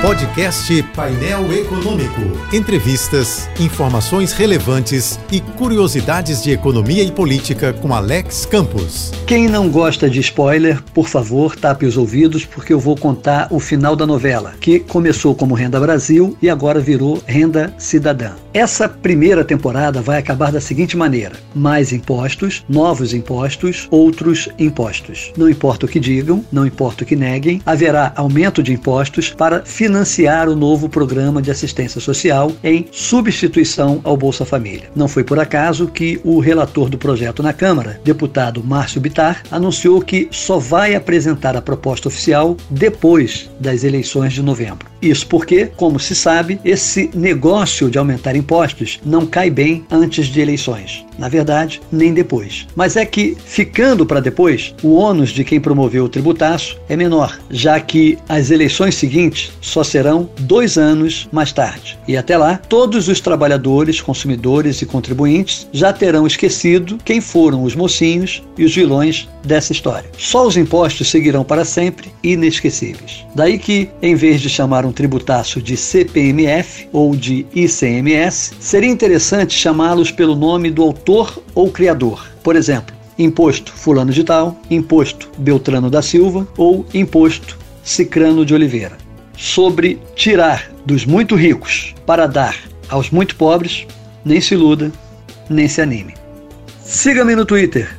Podcast Painel Econômico. Entrevistas, informações relevantes e curiosidades de economia e política com Alex Campos. Quem não gosta de spoiler, por favor, tape os ouvidos porque eu vou contar o final da novela, que começou como Renda Brasil e agora virou Renda Cidadã. Essa primeira temporada vai acabar da seguinte maneira: mais impostos, novos impostos, outros impostos. Não importa o que digam, não importa o que neguem, haverá aumento de impostos para financiar financiar o novo programa de assistência social em substituição ao Bolsa Família. Não foi por acaso que o relator do projeto na Câmara, deputado Márcio Bitar, anunciou que só vai apresentar a proposta oficial depois das eleições de novembro. Isso porque, como se sabe, esse negócio de aumentar impostos não cai bem antes de eleições. Na verdade, nem depois. Mas é que, ficando para depois, o ônus de quem promoveu o tributaço é menor, já que as eleições seguintes só serão dois anos mais tarde. E até lá, todos os trabalhadores, consumidores e contribuintes já terão esquecido quem foram os mocinhos e os vilões dessa história. Só os impostos seguirão para sempre inesquecíveis. Daí que, em vez de chamar um tributaço de CPMF ou de ICMS, seria interessante chamá-los pelo nome do autor ou criador. Por exemplo, imposto fulano de tal, imposto Beltrano da Silva ou imposto Cicrano de Oliveira. Sobre tirar dos muito ricos para dar aos muito pobres, nem se iluda, nem se anime. Siga-me no Twitter,